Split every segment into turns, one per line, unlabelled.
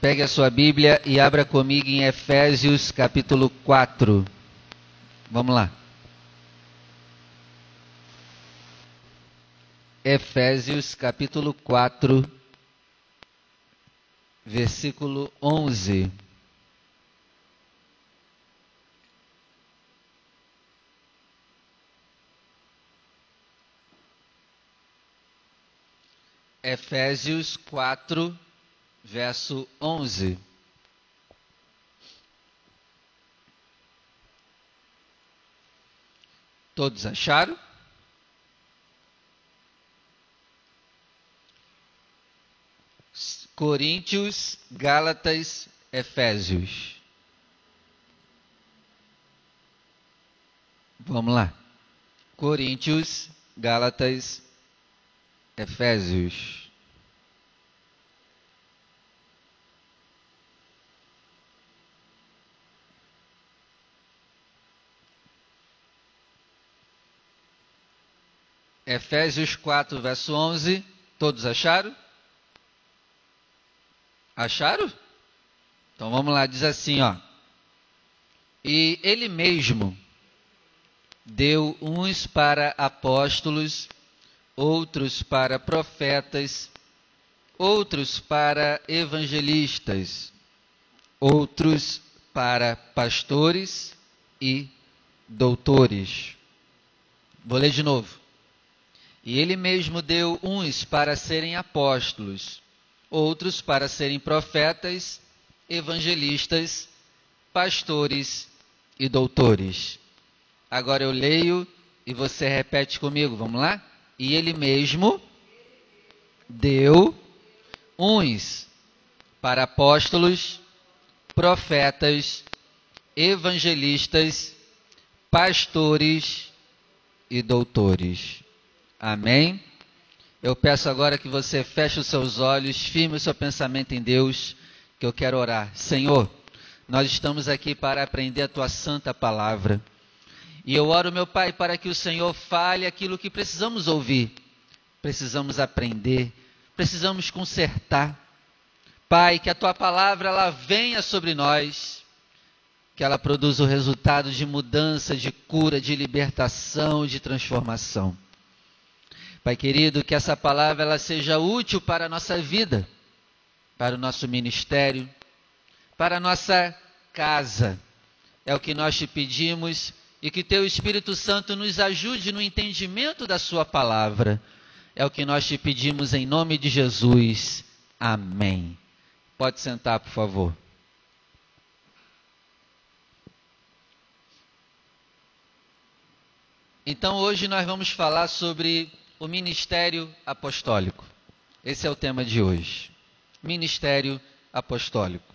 Pegue a sua Bíblia e abra comigo em Efésios capítulo 4. Vamos lá. Efésios capítulo 4, versículo 11. Efésios 4, verso 11. Todos acharam? Coríntios, Gálatas, Efésios. Vamos lá. Coríntios, Gálatas, Efésios. Efésios 4, verso 11. Todos acharam? Acharam? Então vamos lá, diz assim, ó. E ele mesmo deu uns para apóstolos, outros para profetas, outros para evangelistas, outros para pastores e doutores. Vou ler de novo. E ele mesmo deu uns para serem apóstolos, outros para serem profetas, evangelistas, pastores e doutores. Agora eu leio e você repete comigo, vamos lá? e ele mesmo deu uns para apóstolos, profetas, evangelistas, pastores e doutores. Amém? Eu peço agora que você feche os seus olhos, firme o seu pensamento em Deus, que eu quero orar. Senhor, nós estamos aqui para aprender a tua santa palavra. E eu oro, meu Pai, para que o Senhor fale aquilo que precisamos ouvir, precisamos aprender, precisamos consertar. Pai, que a tua palavra ela venha sobre nós, que ela produza o resultado de mudança, de cura, de libertação, de transformação. Pai querido, que essa palavra ela seja útil para a nossa vida, para o nosso ministério, para a nossa casa. É o que nós te pedimos e que teu Espírito Santo nos ajude no entendimento da Sua palavra. É o que nós te pedimos em nome de Jesus. Amém. Pode sentar, por favor. Então, hoje nós vamos falar sobre o ministério apostólico. Esse é o tema de hoje. Ministério apostólico.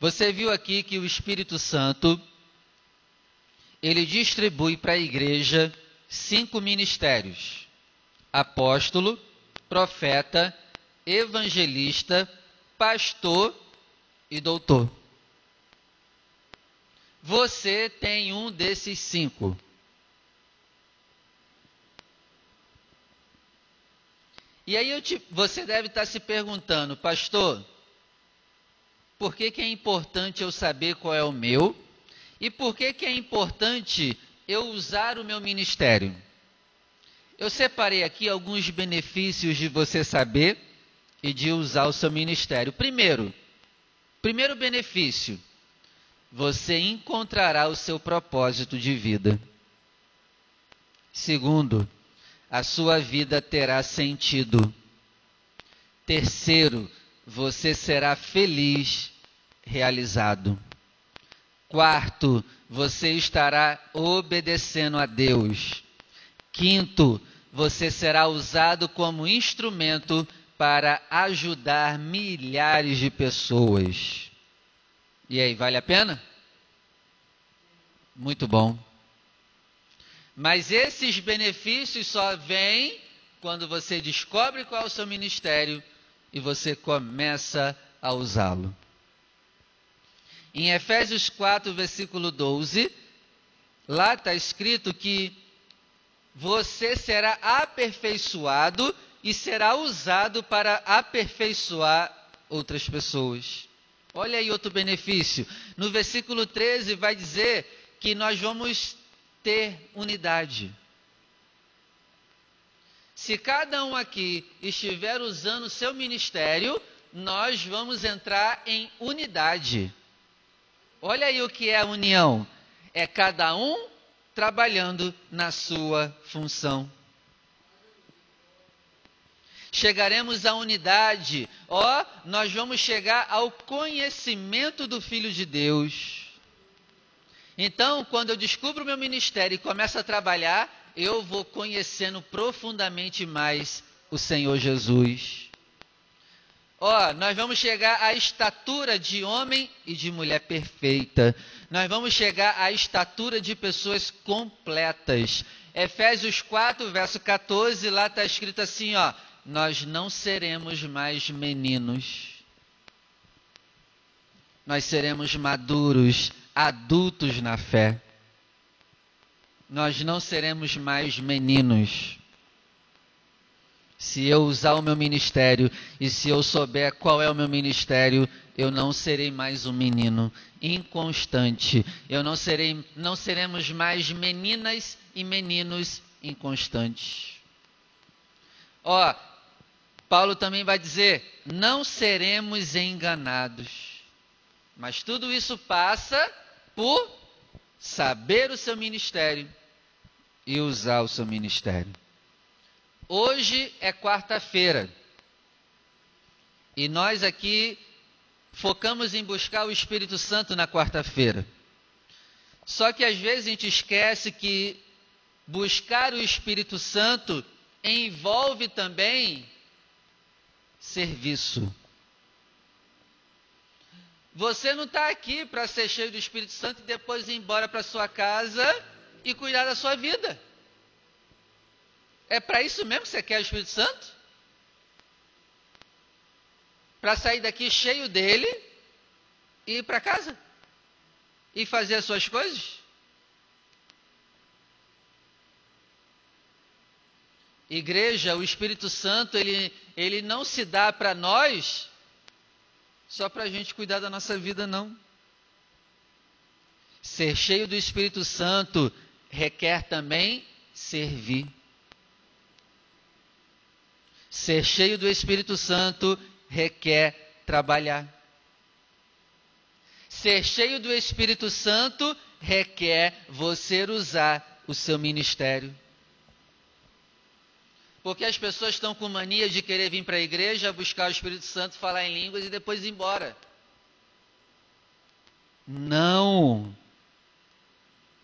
Você viu aqui que o Espírito Santo ele distribui para a igreja cinco ministérios: apóstolo, profeta, evangelista, pastor e doutor. Você tem um desses cinco. E aí te, você deve estar se perguntando, pastor, por que, que é importante eu saber qual é o meu? E por que, que é importante eu usar o meu ministério? Eu separei aqui alguns benefícios de você saber e de usar o seu ministério. Primeiro, primeiro benefício, você encontrará o seu propósito de vida. Segundo, a sua vida terá sentido. Terceiro, você será feliz, realizado. Quarto, você estará obedecendo a Deus. Quinto, você será usado como instrumento para ajudar milhares de pessoas. E aí, vale a pena? Muito bom. Mas esses benefícios só vêm quando você descobre qual é o seu ministério e você começa a usá-lo. Em Efésios 4, versículo 12, lá está escrito que você será aperfeiçoado e será usado para aperfeiçoar outras pessoas. Olha aí outro benefício. No versículo 13 vai dizer que nós vamos ter unidade. Se cada um aqui estiver usando seu ministério, nós vamos entrar em unidade. Olha aí o que é a união: é cada um trabalhando na sua função. Chegaremos à unidade, ó, nós vamos chegar ao conhecimento do Filho de Deus. Então, quando eu descubro o meu ministério e começo a trabalhar, eu vou conhecendo profundamente mais o Senhor Jesus. Ó, nós vamos chegar à estatura de homem e de mulher perfeita. Nós vamos chegar à estatura de pessoas completas. Efésios 4, verso 14, lá está escrito assim, ó: Nós não seremos mais meninos. Nós seremos maduros, adultos na fé. Nós não seremos mais meninos se eu usar o meu ministério e se eu souber qual é o meu ministério, eu não serei mais um menino inconstante. Eu não serei, não seremos mais meninas e meninos inconstantes. Ó, Paulo também vai dizer: não seremos enganados. Mas tudo isso passa por saber o seu ministério e usar o seu ministério. Hoje é quarta-feira. E nós aqui focamos em buscar o Espírito Santo na quarta-feira. Só que às vezes a gente esquece que buscar o Espírito Santo envolve também serviço. Você não está aqui para ser cheio do Espírito Santo e depois ir embora para sua casa e cuidar da sua vida. É para isso mesmo que você quer o Espírito Santo? Para sair daqui cheio dele e ir para casa? E fazer as suas coisas? Igreja, o Espírito Santo, ele, ele não se dá para nós só para a gente cuidar da nossa vida, não. Ser cheio do Espírito Santo requer também servir. Ser cheio do Espírito Santo requer trabalhar. Ser cheio do Espírito Santo requer você usar o seu ministério. Porque as pessoas estão com mania de querer vir para a igreja, buscar o Espírito Santo, falar em línguas e depois ir embora. Não.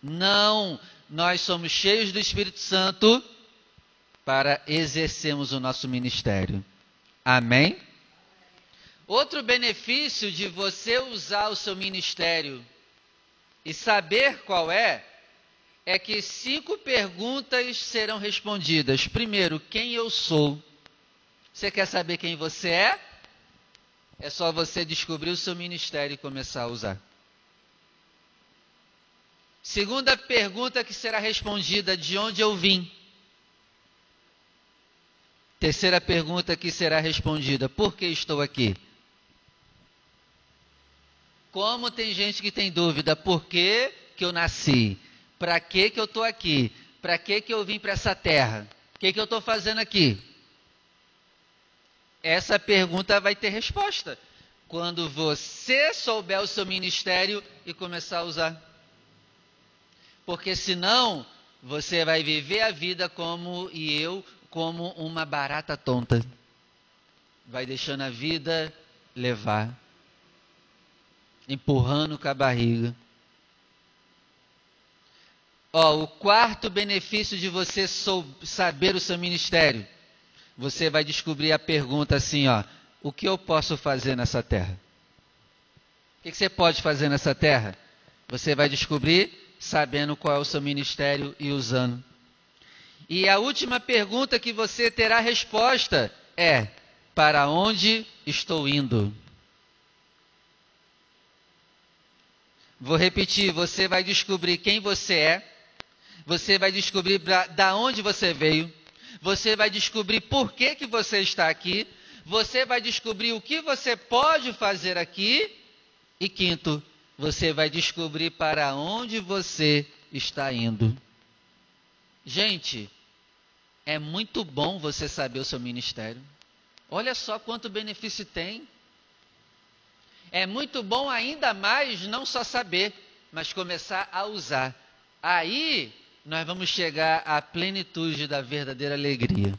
Não. Nós somos cheios do Espírito Santo para exercermos o nosso ministério. Amém? Outro benefício de você usar o seu ministério e saber qual é, é que cinco perguntas serão respondidas. Primeiro, quem eu sou? Você quer saber quem você é? É só você descobrir o seu ministério e começar a usar. Segunda pergunta que será respondida: de onde eu vim? Terceira pergunta que será respondida: por que estou aqui? Como tem gente que tem dúvida, por que, que eu nasci? Para que, que eu estou aqui? Para que, que eu vim para essa terra? O que, que eu estou fazendo aqui? Essa pergunta vai ter resposta quando você souber o seu ministério e começar a usar. Porque senão você vai viver a vida como e eu como uma barata tonta. Vai deixando a vida levar, empurrando com a barriga. O quarto benefício de você saber o seu ministério, você vai descobrir a pergunta assim, ó: o que eu posso fazer nessa terra? O que você pode fazer nessa terra? Você vai descobrir sabendo qual é o seu ministério e usando. E a última pergunta que você terá resposta é: para onde estou indo? Vou repetir, você vai descobrir quem você é, você vai descobrir pra, da onde você veio, você vai descobrir por que, que você está aqui, você vai descobrir o que você pode fazer aqui E quinto, você vai descobrir para onde você está indo. Gente, é muito bom você saber o seu ministério. Olha só quanto benefício tem. É muito bom ainda mais não só saber, mas começar a usar. Aí nós vamos chegar à plenitude da verdadeira alegria.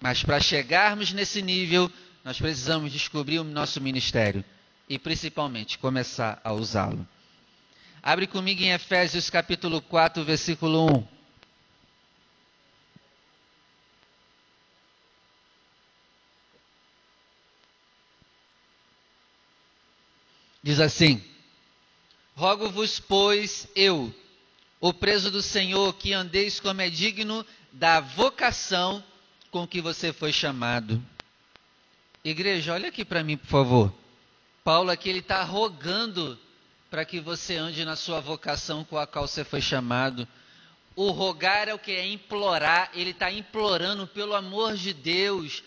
Mas para chegarmos nesse nível, nós precisamos descobrir o nosso ministério e principalmente começar a usá-lo. Abre comigo em Efésios capítulo 4, versículo 1. Diz assim: Rogo-vos, pois, eu, o preso do Senhor, que andeis como é digno da vocação com que você foi chamado. Igreja, olha aqui para mim, por favor. Paulo aqui ele está rogando para que você ande na sua vocação com a qual você foi chamado. O rogar é o que é implorar. Ele está implorando pelo amor de Deus.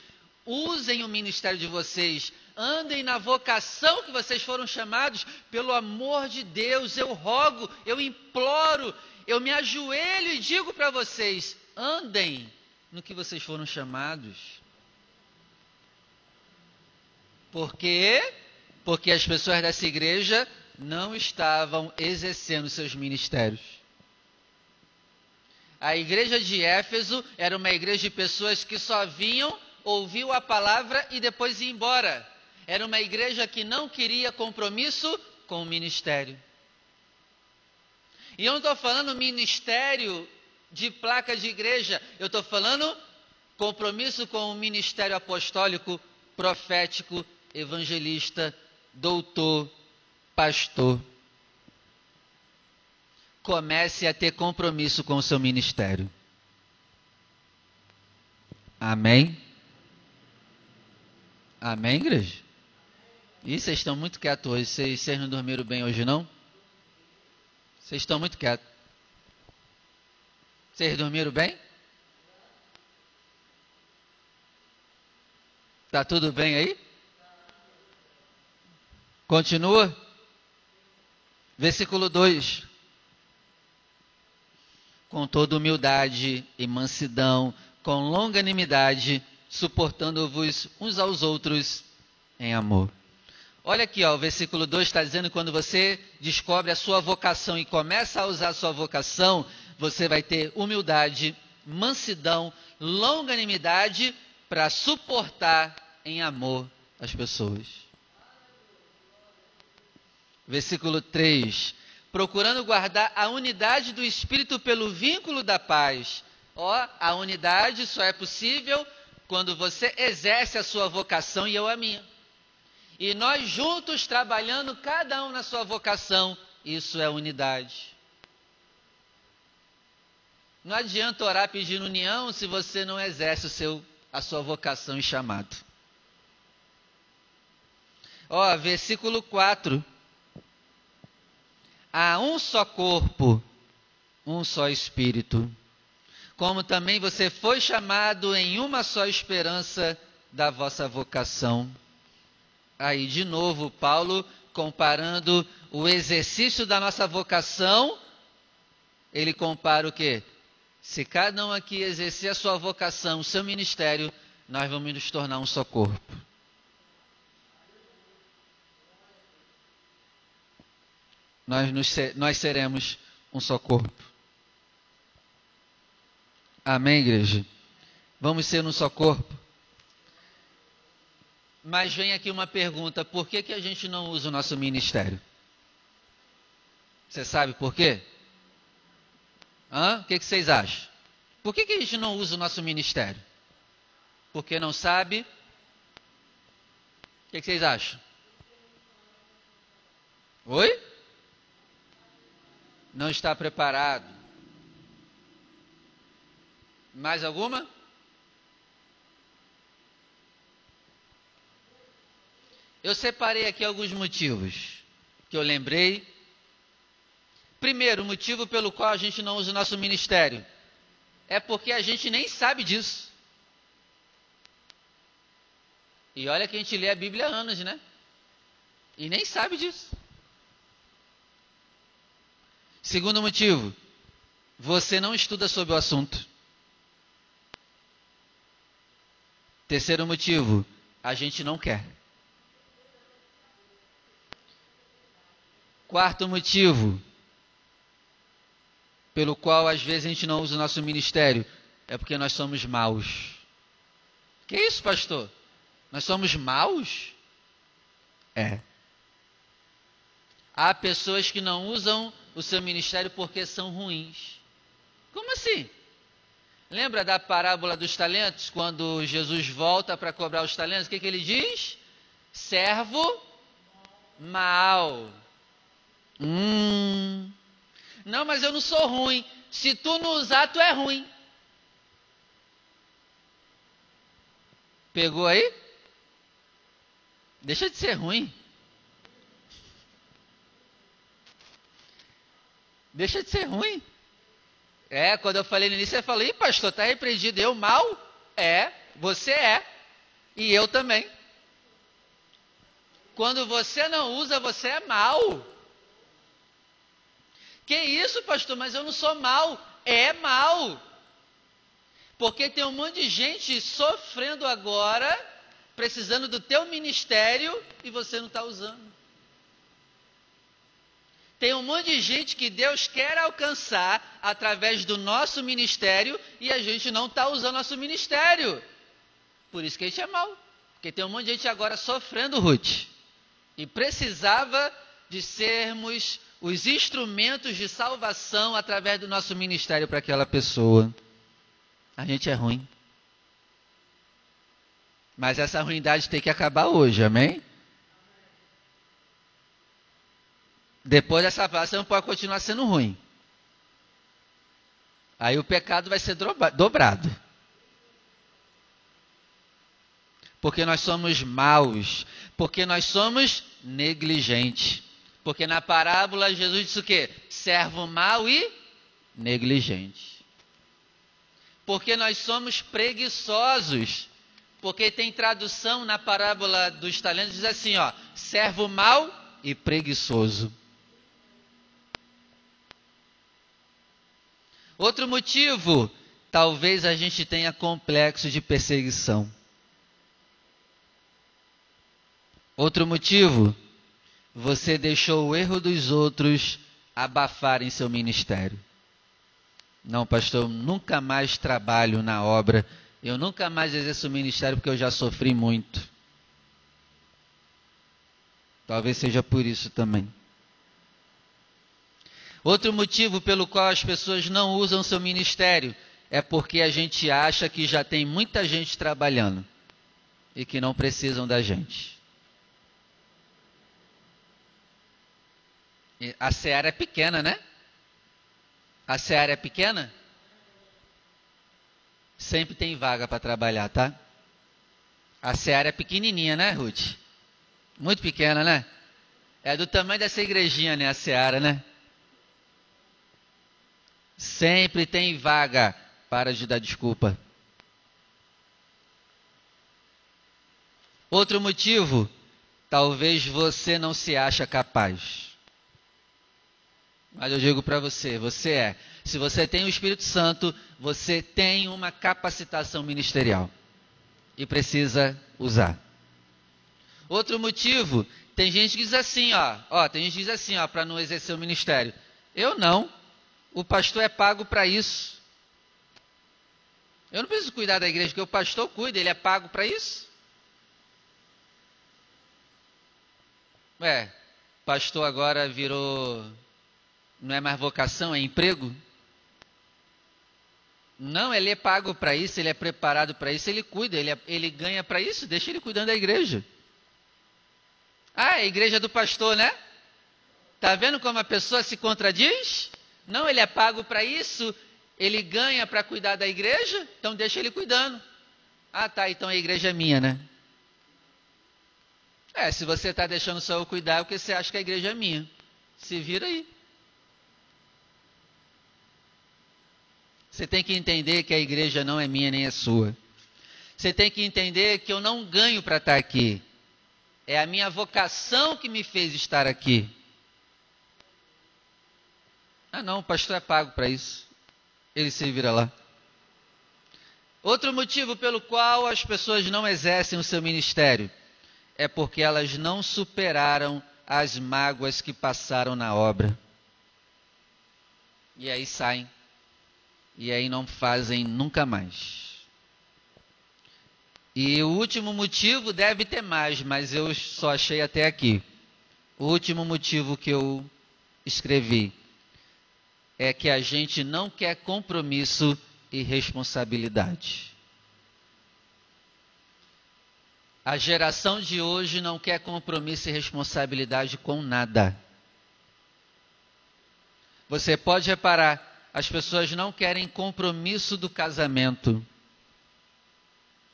Usem o ministério de vocês. Andem na vocação que vocês foram chamados. Pelo amor de Deus, eu rogo, eu imploro, eu me ajoelho e digo para vocês: andem no que vocês foram chamados. Por quê? Porque as pessoas dessa igreja não estavam exercendo seus ministérios. A igreja de Éfeso era uma igreja de pessoas que só vinham, ouviam a palavra e depois iam embora. Era uma igreja que não queria compromisso com o ministério. E eu não estou falando ministério de placa de igreja. Eu estou falando compromisso com o ministério apostólico, profético, evangelista, doutor, pastor. Comece a ter compromisso com o seu ministério. Amém? Amém, igreja? E vocês estão muito quietos hoje. Vocês, vocês não dormiram bem hoje, não? Vocês estão muito quietos. Vocês dormiram bem? Tá tudo bem aí? Continua. Versículo 2. Com toda humildade e mansidão, com longanimidade, suportando-vos uns aos outros em amor. Olha aqui, ó, o versículo 2 está dizendo quando você descobre a sua vocação e começa a usar a sua vocação, você vai ter humildade, mansidão, longanimidade para suportar em amor as pessoas. Versículo 3: Procurando guardar a unidade do espírito pelo vínculo da paz. Ó, a unidade só é possível quando você exerce a sua vocação e eu a minha. E nós juntos trabalhando, cada um na sua vocação, isso é unidade. Não adianta orar pedindo união se você não exerce o seu, a sua vocação e chamado. Ó, versículo 4. Há um só corpo, um só espírito. Como também você foi chamado em uma só esperança da vossa vocação. Aí, de novo, Paulo comparando o exercício da nossa vocação, ele compara o quê? Se cada um aqui exercer a sua vocação, o seu ministério, nós vamos nos tornar um só corpo. Nós, nos, nós seremos um só corpo. Amém, igreja? Vamos ser um só corpo. Mas vem aqui uma pergunta: por que, que a gente não usa o nosso ministério? Você sabe por quê? Hã? O que, que vocês acham? Por que, que a gente não usa o nosso ministério? Porque não sabe? O que, que vocês acham? Oi? Não está preparado. Mais alguma? Eu separei aqui alguns motivos que eu lembrei Primeiro, motivo pelo qual a gente não usa o nosso ministério é porque a gente nem sabe disso. E olha que a gente lê a Bíblia há anos, né? E nem sabe disso. Segundo motivo, você não estuda sobre o assunto. Terceiro motivo, a gente não quer. Quarto motivo, pelo qual às vezes a gente não usa o nosso ministério, é porque nós somos maus. Que isso, pastor? Nós somos maus? É. Há pessoas que não usam o seu ministério porque são ruins. Como assim? Lembra da parábola dos talentos, quando Jesus volta para cobrar os talentos? O que, que ele diz? Servo mal. Hum. Não, mas eu não sou ruim. Se tu não usar, tu é ruim. Pegou aí? Deixa de ser ruim. Deixa de ser ruim. É, quando eu falei no início, eu falei, pastor, está repreendido. Eu mal? É, você é. E eu também. Quando você não usa, você é mal. Que isso, pastor? Mas eu não sou mal. É mal. Porque tem um monte de gente sofrendo agora, precisando do teu ministério e você não está usando. Tem um monte de gente que Deus quer alcançar através do nosso ministério e a gente não está usando nosso ministério. Por isso que a gente é mal. Porque tem um monte de gente agora sofrendo, Ruth. E precisava de sermos os instrumentos de salvação através do nosso ministério para aquela pessoa. A gente é ruim. Mas essa ruindade tem que acabar hoje, amém? Depois dessa fase você não pode continuar sendo ruim. Aí o pecado vai ser dobrado. Porque nós somos maus. Porque nós somos negligentes. Porque na parábola Jesus disse o quê? Servo mau e negligente. Porque nós somos preguiçosos. Porque tem tradução na parábola dos talentos, diz assim, ó, servo mau e preguiçoso. Outro motivo, talvez a gente tenha complexo de perseguição. Outro motivo, você deixou o erro dos outros abafar em seu ministério. Não, pastor, eu nunca mais trabalho na obra, eu nunca mais exerço o ministério porque eu já sofri muito. Talvez seja por isso também. Outro motivo pelo qual as pessoas não usam seu ministério é porque a gente acha que já tem muita gente trabalhando e que não precisam da gente. A seara é pequena, né? A seara é pequena? Sempre tem vaga para trabalhar, tá? A seara é pequenininha, né, Ruth? Muito pequena, né? É do tamanho dessa igrejinha, né? A seara, né? Sempre tem vaga para de dar desculpa. Outro motivo, talvez você não se acha capaz. Mas eu digo para você, você é. Se você tem o Espírito Santo, você tem uma capacitação ministerial e precisa usar. Outro motivo, tem gente que diz assim, ó, ó, tem gente que diz assim, ó, para não exercer o ministério. Eu não. O pastor é pago para isso. Eu não preciso cuidar da igreja, porque o pastor cuida, ele é pago para isso. Ué, pastor agora virou. Não é mais vocação, é emprego? Não, ele é pago para isso, ele é preparado para isso, ele cuida, ele, é, ele ganha para isso, deixa ele cuidando da igreja. Ah, é a igreja do pastor, né? Tá vendo como a pessoa se contradiz? Não, ele é pago para isso, ele ganha para cuidar da igreja, então deixa ele cuidando. Ah, tá, então a igreja é minha, né? É, se você está deixando só eu cuidar, é porque você acha que a igreja é minha. Se vira aí. Você tem que entender que a igreja não é minha nem é sua. Você tem que entender que eu não ganho para estar tá aqui. É a minha vocação que me fez estar aqui. Ah, não, o pastor é pago para isso. Ele se vira lá. Outro motivo pelo qual as pessoas não exercem o seu ministério é porque elas não superaram as mágoas que passaram na obra. E aí saem. E aí não fazem nunca mais. E o último motivo deve ter mais, mas eu só achei até aqui. O último motivo que eu escrevi é que a gente não quer compromisso e responsabilidade. A geração de hoje não quer compromisso e responsabilidade com nada. Você pode reparar, as pessoas não querem compromisso do casamento.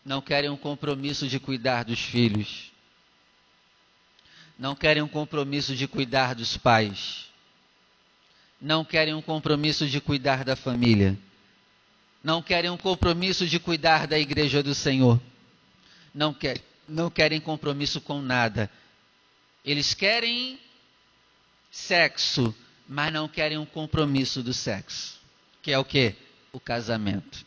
Não querem um compromisso de cuidar dos filhos, não querem um compromisso de cuidar dos pais, não querem um compromisso de cuidar da família, não querem um compromisso de cuidar da igreja do Senhor, não, quer, não querem compromisso com nada. Eles querem sexo, mas não querem um compromisso do sexo, que é o que? O casamento.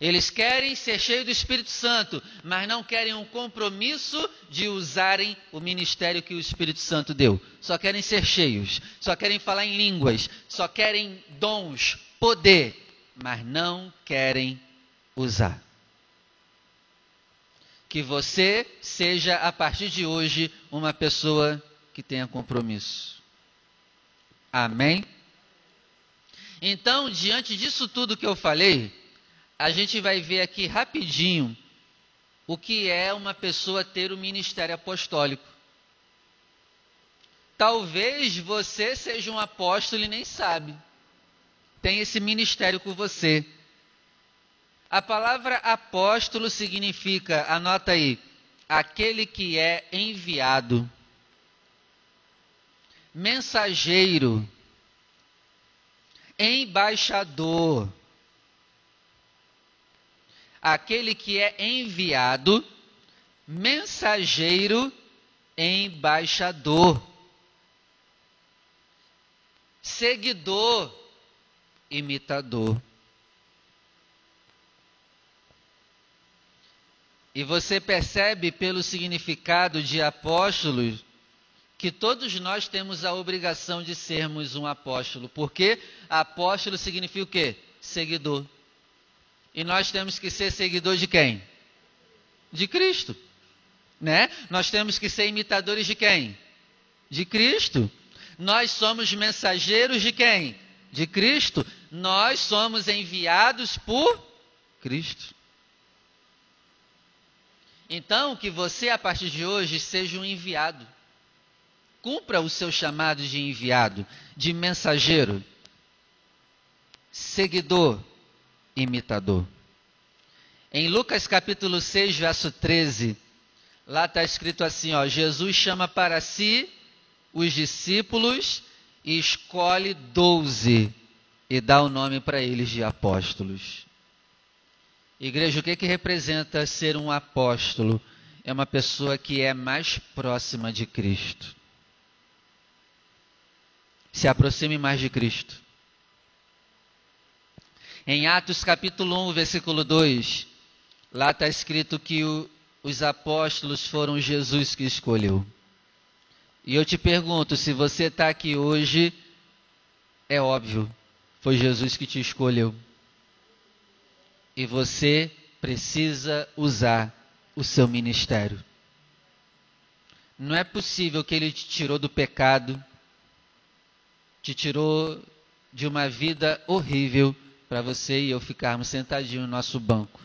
Eles querem ser cheios do Espírito Santo, mas não querem um compromisso de usarem o ministério que o Espírito Santo deu. Só querem ser cheios, só querem falar em línguas, só querem dons, poder, mas não querem usar. Que você seja, a partir de hoje, uma pessoa que tenha compromisso. Amém? Então, diante disso tudo que eu falei, a gente vai ver aqui rapidinho o que é uma pessoa ter o ministério apostólico. Talvez você seja um apóstolo e nem sabe. Tem esse ministério com você. A palavra apóstolo significa, anota aí, aquele que é enviado, mensageiro, embaixador aquele que é enviado, mensageiro, embaixador, seguidor, imitador. E você percebe pelo significado de apóstolo que todos nós temos a obrigação de sermos um apóstolo, porque apóstolo significa o quê? Seguidor. E nós temos que ser seguidor de quem? De Cristo. Né? Nós temos que ser imitadores de quem? De Cristo. Nós somos mensageiros de quem? De Cristo. Nós somos enviados por Cristo. Então, que você a partir de hoje seja um enviado. Cumpra o seu chamado de enviado, de mensageiro, seguidor, imitador. Em Lucas capítulo 6, verso 13, lá está escrito assim: ó, Jesus chama para si os discípulos e escolhe doze e dá o nome para eles de apóstolos. Igreja, o que, que representa ser um apóstolo? É uma pessoa que é mais próxima de Cristo. Se aproxime mais de Cristo. Em Atos capítulo 1, versículo 2, lá está escrito que o, os apóstolos foram Jesus que escolheu. E eu te pergunto, se você está aqui hoje, é óbvio, foi Jesus que te escolheu. E você precisa usar o seu ministério. Não é possível que ele te tirou do pecado, te tirou de uma vida horrível para você e eu ficarmos sentadinhos no nosso banco.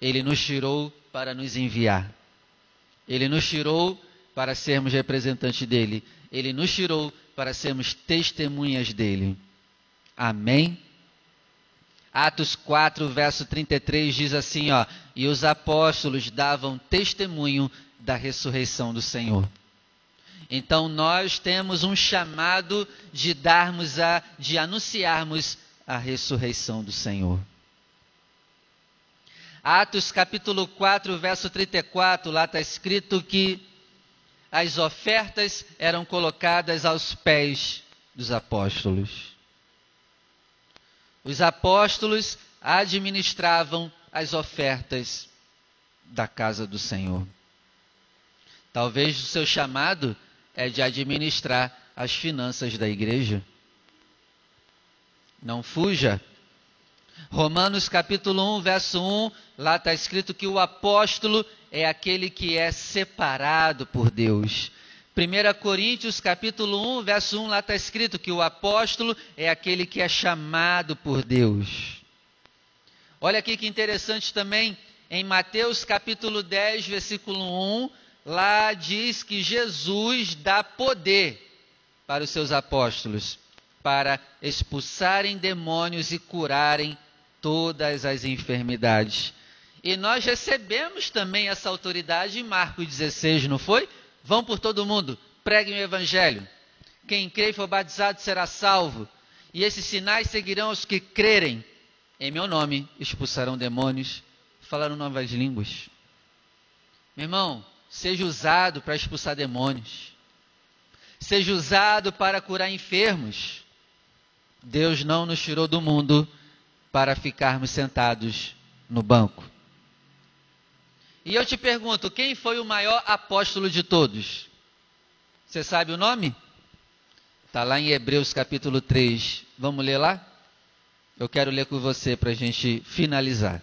Ele nos tirou para nos enviar. Ele nos tirou para sermos representantes dele. Ele nos tirou para sermos testemunhas dele. Amém? Atos 4, verso 33 diz assim, ó: "E os apóstolos davam testemunho da ressurreição do Senhor." Então nós temos um chamado de darmos a de anunciarmos a ressurreição do Senhor. Atos capítulo 4, verso 34, lá está escrito que as ofertas eram colocadas aos pés dos apóstolos. Os apóstolos administravam as ofertas da casa do Senhor. Talvez o seu chamado é de administrar as finanças da igreja. Não fuja. Romanos capítulo 1, verso 1, lá está escrito que o apóstolo é aquele que é separado por Deus. 1 Coríntios capítulo 1, verso 1, lá está escrito que o apóstolo é aquele que é chamado por Deus. Olha aqui que interessante também, em Mateus capítulo 10, versículo 1, lá diz que Jesus dá poder para os seus apóstolos para expulsarem demônios e curarem todas as enfermidades. E nós recebemos também essa autoridade em Marcos 16, não foi? Vão por todo mundo, preguem o evangelho. Quem crê e for batizado será salvo. E esses sinais seguirão os que crerem. Em meu nome expulsarão demônios, falarão novas línguas. Meu irmão, seja usado para expulsar demônios. Seja usado para curar enfermos. Deus não nos tirou do mundo para ficarmos sentados no banco. E eu te pergunto, quem foi o maior apóstolo de todos? Você sabe o nome? Está lá em Hebreus capítulo 3. Vamos ler lá? Eu quero ler com você para a gente finalizar.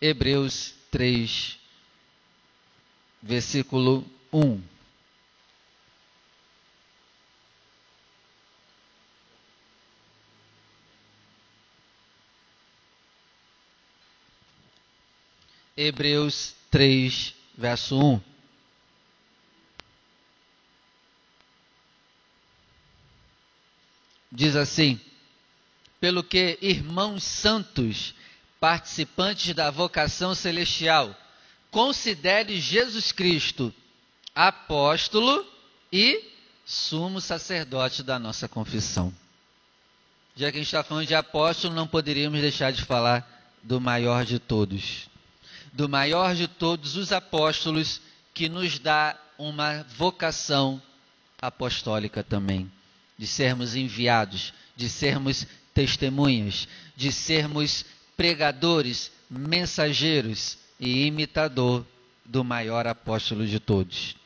Hebreus 3, versículo 1. Hebreus 3, verso 1. Diz assim: Pelo que, irmãos santos, participantes da vocação celestial, considere Jesus Cristo apóstolo e sumo sacerdote da nossa confissão. Já que a gente está falando de apóstolo, não poderíamos deixar de falar do maior de todos do maior de todos os apóstolos, que nos dá uma vocação apostólica também, de sermos enviados, de sermos testemunhas, de sermos pregadores, mensageiros e imitador do maior apóstolo de todos.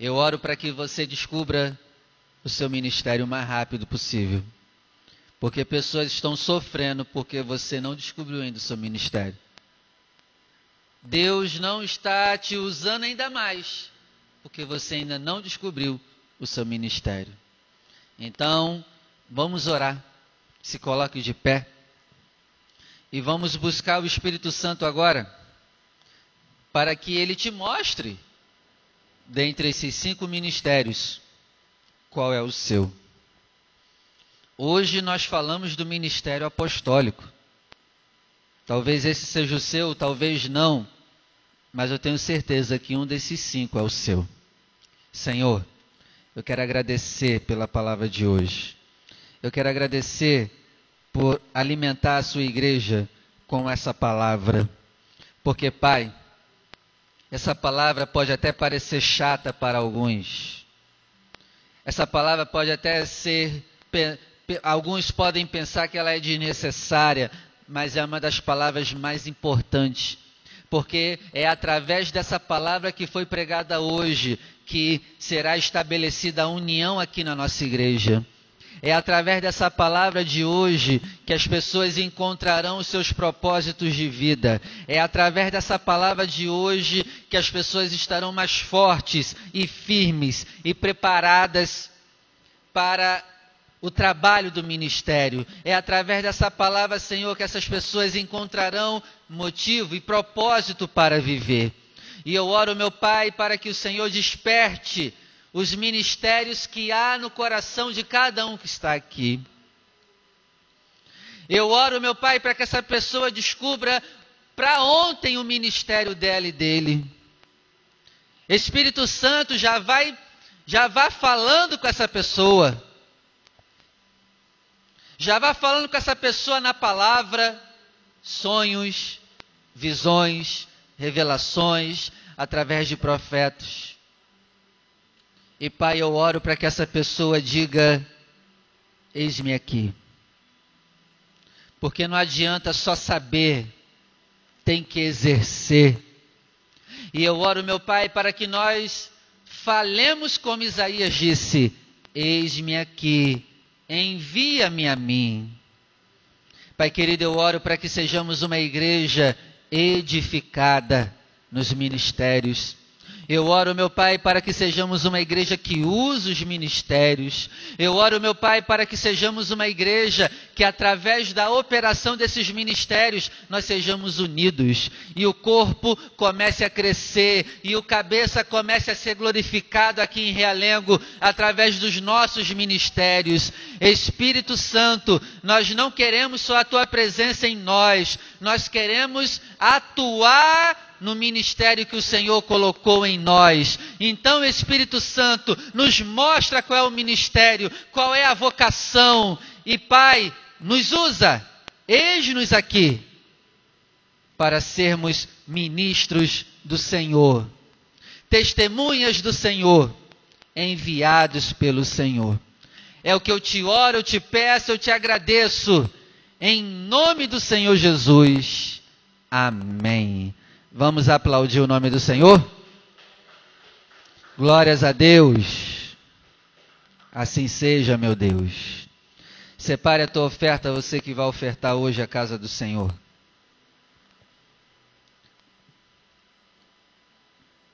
Eu oro para que você descubra o seu ministério o mais rápido possível. Porque pessoas estão sofrendo porque você não descobriu ainda o seu ministério. Deus não está te usando ainda mais, porque você ainda não descobriu o seu ministério. Então, vamos orar. Se coloque de pé. E vamos buscar o Espírito Santo agora, para que ele te mostre, dentre esses cinco ministérios, qual é o seu. Hoje nós falamos do ministério apostólico. Talvez esse seja o seu, talvez não, mas eu tenho certeza que um desses cinco é o seu. Senhor, eu quero agradecer pela palavra de hoje. Eu quero agradecer por alimentar a sua igreja com essa palavra. Porque, Pai, essa palavra pode até parecer chata para alguns. Essa palavra pode até ser. Alguns podem pensar que ela é desnecessária, mas é uma das palavras mais importantes, porque é através dessa palavra que foi pregada hoje que será estabelecida a união aqui na nossa igreja. É através dessa palavra de hoje que as pessoas encontrarão os seus propósitos de vida. É através dessa palavra de hoje que as pessoas estarão mais fortes e firmes e preparadas para o trabalho do ministério. É através dessa palavra, Senhor, que essas pessoas encontrarão motivo e propósito para viver. E eu oro, meu Pai, para que o Senhor desperte os ministérios que há no coração de cada um que está aqui. Eu oro, meu Pai, para que essa pessoa descubra para ontem o ministério dela e dele. Espírito Santo já vai já vá falando com essa pessoa já vá falando com essa pessoa na palavra, sonhos, visões, revelações através de profetas. E Pai, eu oro para que essa pessoa diga: Eis-me aqui. Porque não adianta só saber, tem que exercer. E eu oro, meu Pai, para que nós falemos como Isaías disse: Eis-me aqui, envia-me a mim. Pai querido, eu oro para que sejamos uma igreja edificada nos ministérios eu oro, meu Pai, para que sejamos uma igreja que use os ministérios. Eu oro, meu Pai, para que sejamos uma igreja que, através da operação desses ministérios, nós sejamos unidos e o corpo comece a crescer e o cabeça comece a ser glorificado aqui em Realengo através dos nossos ministérios. Espírito Santo, nós não queremos só a tua presença em nós, nós queremos atuar no ministério que o Senhor colocou em nós. Então, Espírito Santo, nos mostra qual é o ministério, qual é a vocação. E, Pai, nos usa, eis-nos aqui, para sermos ministros do Senhor, testemunhas do Senhor, enviados pelo Senhor. É o que eu te oro, eu te peço, eu te agradeço. Em nome do Senhor Jesus. Amém. Vamos aplaudir o nome do Senhor? Glórias a Deus. Assim seja, meu Deus. Separe a tua oferta, você que vai ofertar hoje a casa do Senhor.